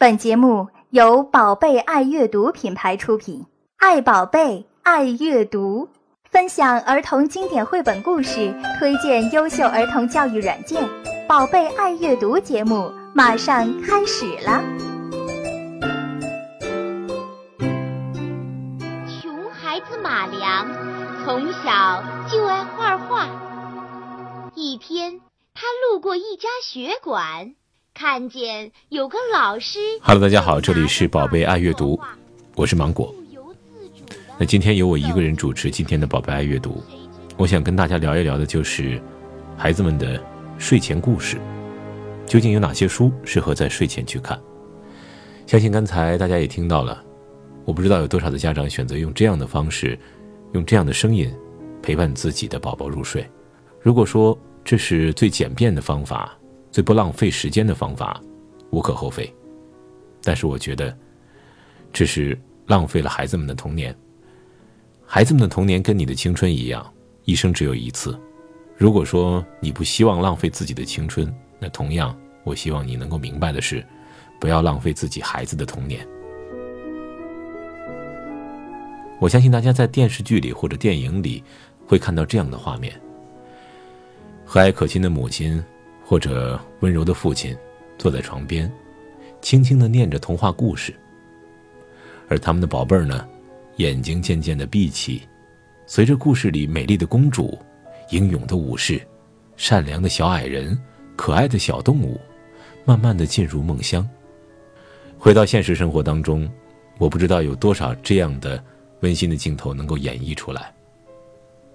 本节目由宝贝爱阅读品牌出品，爱宝贝，爱阅读，分享儿童经典绘本故事，推荐优秀儿童教育软件。宝贝爱阅读节目马上开始了。熊孩子马良从小就爱画画。一天，他路过一家学馆。看见有个老师。Hello，大家好，这里是宝贝爱阅读，我是芒果。那今天由我一个人主持今天的宝贝爱阅读，我想跟大家聊一聊的就是孩子们的睡前故事，究竟有哪些书适合在睡前去看？相信刚才大家也听到了，我不知道有多少的家长选择用这样的方式，用这样的声音陪伴自己的宝宝入睡。如果说这是最简便的方法。最不浪费时间的方法，无可厚非。但是我觉得，这是浪费了孩子们的童年。孩子们的童年跟你的青春一样，一生只有一次。如果说你不希望浪费自己的青春，那同样，我希望你能够明白的是，不要浪费自己孩子的童年。我相信大家在电视剧里或者电影里，会看到这样的画面：和蔼可亲的母亲。或者温柔的父亲坐在床边，轻轻的念着童话故事。而他们的宝贝儿呢，眼睛渐渐的闭起，随着故事里美丽的公主、英勇的武士、善良的小矮人、可爱的小动物，慢慢的进入梦乡。回到现实生活当中，我不知道有多少这样的温馨的镜头能够演绎出来。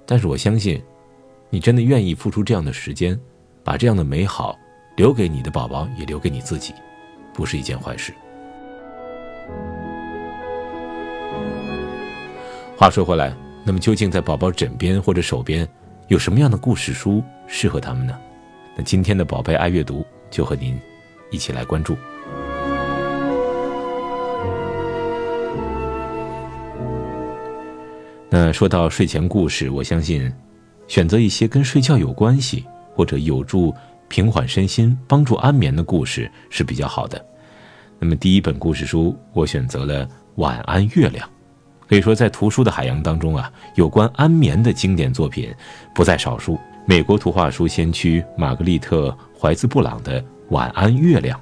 但是我相信，你真的愿意付出这样的时间。把这样的美好留给你的宝宝，也留给你自己，不是一件坏事。话说回来，那么究竟在宝宝枕边或者手边有什么样的故事书适合他们呢？那今天的宝贝爱阅读就和您一起来关注。那说到睡前故事，我相信选择一些跟睡觉有关系。或者有助平缓身心、帮助安眠的故事是比较好的。那么，第一本故事书我选择了《晚安月亮》。可以说，在图书的海洋当中啊，有关安眠的经典作品不在少数。美国图画书先驱玛格丽特·怀兹·布朗的《晚安月亮》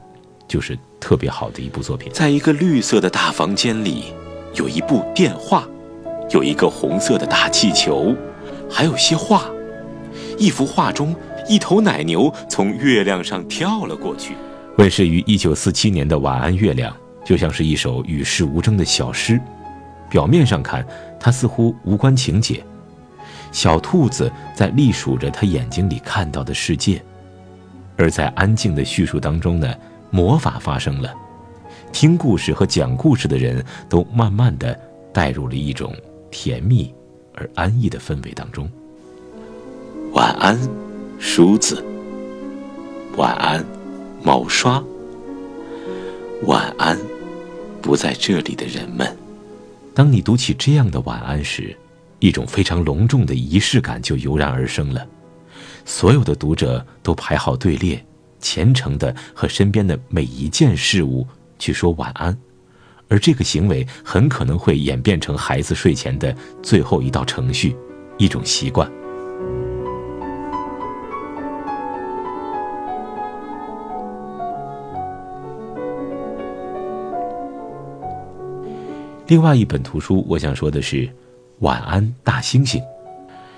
就是特别好的一部作品。在一个绿色的大房间里，有一部电话，有一个红色的大气球，还有些画。一幅画中。一头奶牛从月亮上跳了过去。问世于一九四七年的《晚安月亮》，就像是一首与世无争的小诗。表面上看，它似乎无关情节。小兔子在隶数着它眼睛里看到的世界，而在安静的叙述当中呢，魔法发生了。听故事和讲故事的人都慢慢的带入了一种甜蜜而安逸的氛围当中。晚安。梳子，晚安，毛刷。晚安，不在这里的人们。当你读起这样的晚安时，一种非常隆重的仪式感就油然而生了。所有的读者都排好队列，虔诚的和身边的每一件事物去说晚安，而这个行为很可能会演变成孩子睡前的最后一道程序，一种习惯。另外一本图书，我想说的是《晚安大猩猩》。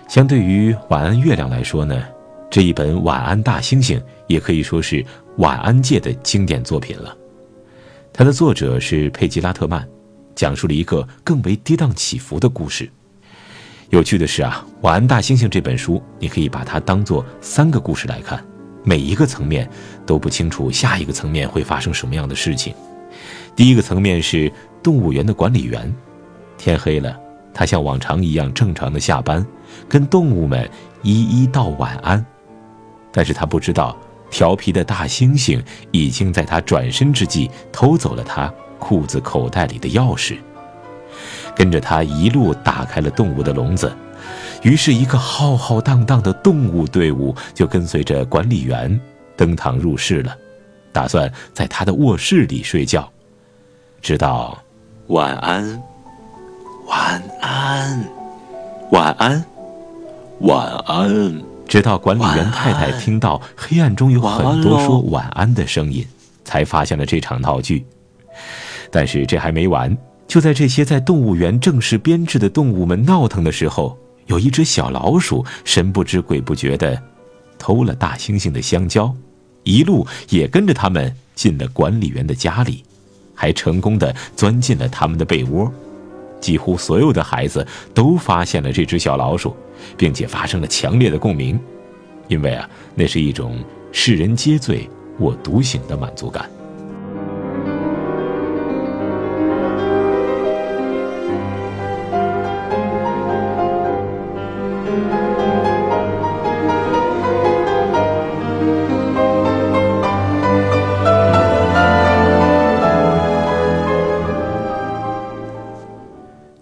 相对于《晚安月亮》来说呢，这一本《晚安大猩猩》也可以说是晚安界的经典作品了。它的作者是佩吉拉特曼，讲述了一个更为跌宕起伏的故事。有趣的是啊，《晚安大猩猩》这本书，你可以把它当做三个故事来看，每一个层面都不清楚下一个层面会发生什么样的事情。第一个层面是。动物园的管理员，天黑了，他像往常一样正常的下班，跟动物们一一道晚安。但是他不知道，调皮的大猩猩已经在他转身之际偷走了他裤子口袋里的钥匙，跟着他一路打开了动物的笼子。于是，一个浩浩荡荡的动物队伍就跟随着管理员登堂入室了，打算在他的卧室里睡觉。直到晚安，晚安，晚安，晚安，直到管理员太太听到黑暗中有很多说晚安。的声音，才发现了这场闹剧。但是这还没完，就在这些在动物园正式编制的动物们闹腾的时候，有一只小老鼠神不知鬼不觉的偷了大猩猩的香蕉，一路也跟着他们进了管理员的家里。还成功的钻进了他们的被窝，几乎所有的孩子都发现了这只小老鼠，并且发生了强烈的共鸣，因为啊，那是一种世人皆醉我独醒的满足感。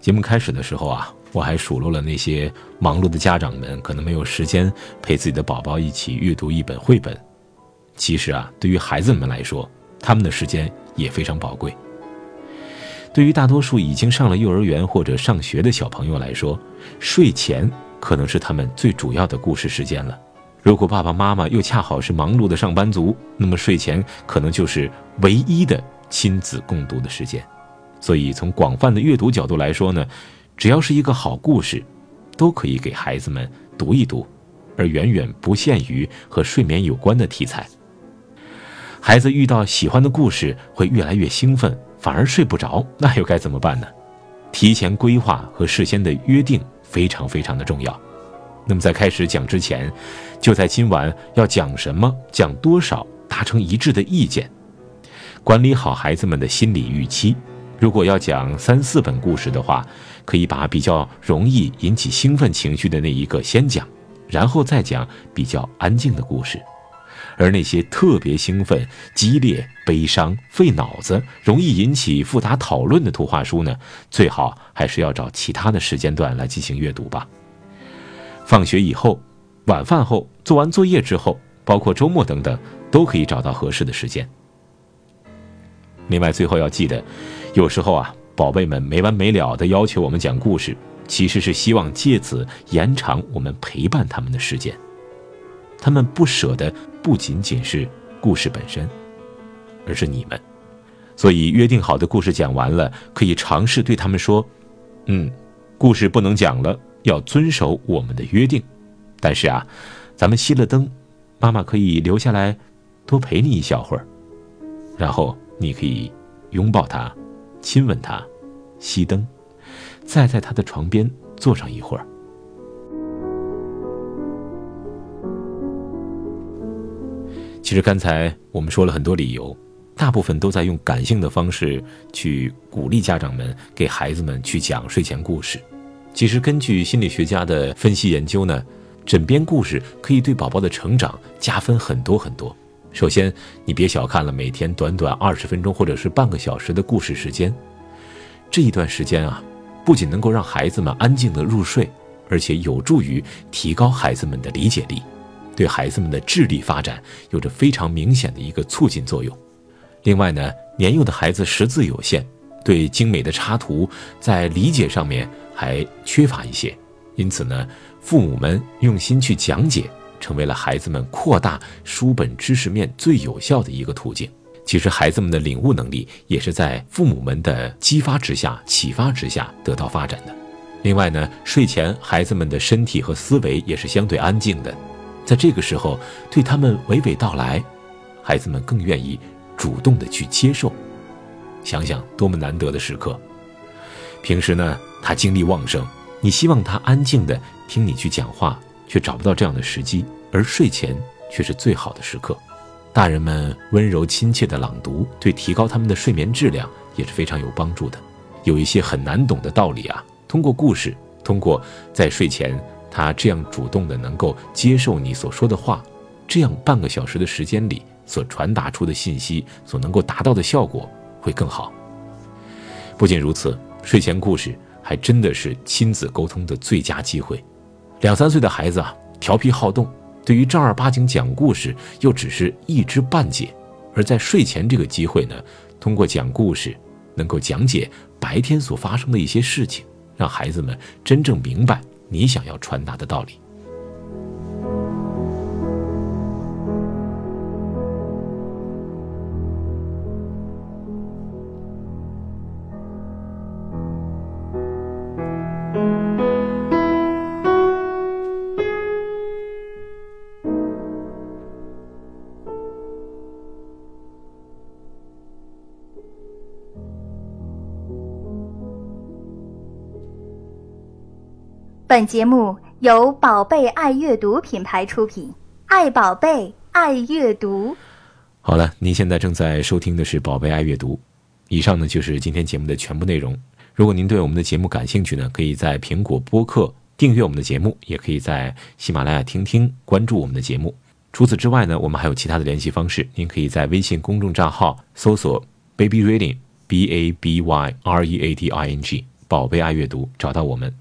节目开始的时候啊，我还数落了那些忙碌的家长们，可能没有时间陪自己的宝宝一起阅读一本绘本。其实啊，对于孩子们来说，他们的时间也非常宝贵。对于大多数已经上了幼儿园或者上学的小朋友来说，睡前可能是他们最主要的故事时间了。如果爸爸妈妈又恰好是忙碌的上班族，那么睡前可能就是唯一的亲子共读的时间。所以，从广泛的阅读角度来说呢，只要是一个好故事，都可以给孩子们读一读，而远远不限于和睡眠有关的题材。孩子遇到喜欢的故事会越来越兴奋，反而睡不着，那又该怎么办呢？提前规划和事先的约定非常非常的重要。那么在开始讲之前，就在今晚要讲什么、讲多少，达成一致的意见，管理好孩子们的心理预期。如果要讲三四本故事的话，可以把比较容易引起兴奋情绪的那一个先讲，然后再讲比较安静的故事。而那些特别兴奋、激烈、悲伤、费脑子、容易引起复杂讨论的图画书呢，最好还是要找其他的时间段来进行阅读吧。放学以后、晚饭后、做完作业之后，包括周末等等，都可以找到合适的时间。另外，最后要记得，有时候啊，宝贝们没完没了的要求我们讲故事，其实是希望借此延长我们陪伴他们的时间。他们不舍的不仅仅是故事本身，而是你们。所以，约定好的故事讲完了，可以尝试对他们说：“嗯，故事不能讲了，要遵守我们的约定。但是啊，咱们熄了灯，妈妈可以留下来多陪你一小会儿，然后。”你可以拥抱他，亲吻他，熄灯，再在他的床边坐上一会儿。其实刚才我们说了很多理由，大部分都在用感性的方式去鼓励家长们给孩子们去讲睡前故事。其实根据心理学家的分析研究呢，枕边故事可以对宝宝的成长加分很多很多。首先，你别小看了每天短短二十分钟或者是半个小时的故事时间，这一段时间啊，不仅能够让孩子们安静的入睡，而且有助于提高孩子们的理解力，对孩子们的智力发展有着非常明显的一个促进作用。另外呢，年幼的孩子识字有限，对精美的插图在理解上面还缺乏一些，因此呢，父母们用心去讲解。成为了孩子们扩大书本知识面最有效的一个途径。其实，孩子们的领悟能力也是在父母们的激发之下、启发之下得到发展的。另外呢，睡前孩子们的身体和思维也是相对安静的，在这个时候对他们娓娓道来，孩子们更愿意主动的去接受。想想多么难得的时刻！平时呢，他精力旺盛，你希望他安静的听你去讲话。却找不到这样的时机，而睡前却是最好的时刻。大人们温柔亲切的朗读，对提高他们的睡眠质量也是非常有帮助的。有一些很难懂的道理啊，通过故事，通过在睡前他这样主动的能够接受你所说的话，这样半个小时的时间里所传达出的信息所能够达到的效果会更好。不仅如此，睡前故事还真的是亲子沟通的最佳机会。两三岁的孩子啊，调皮好动，对于正儿八经讲故事又只是一知半解，而在睡前这个机会呢，通过讲故事，能够讲解白天所发生的一些事情，让孩子们真正明白你想要传达的道理。本节目由宝贝爱阅读品牌出品，爱宝贝，爱阅读。好了，您现在正在收听的是宝贝爱阅读。以上呢就是今天节目的全部内容。如果您对我们的节目感兴趣呢，可以在苹果播客订阅我们的节目，也可以在喜马拉雅听听关注我们的节目。除此之外呢，我们还有其他的联系方式，您可以在微信公众账号搜索 “baby reading” b a b y r e a d i n g，宝贝爱阅读，找到我们。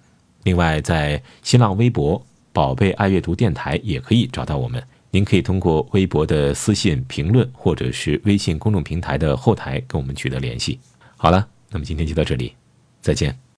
另外，在新浪微博“宝贝爱阅读电台”也可以找到我们。您可以通过微博的私信评论，或者是微信公众平台的后台跟我们取得联系。好了，那么今天就到这里，再见。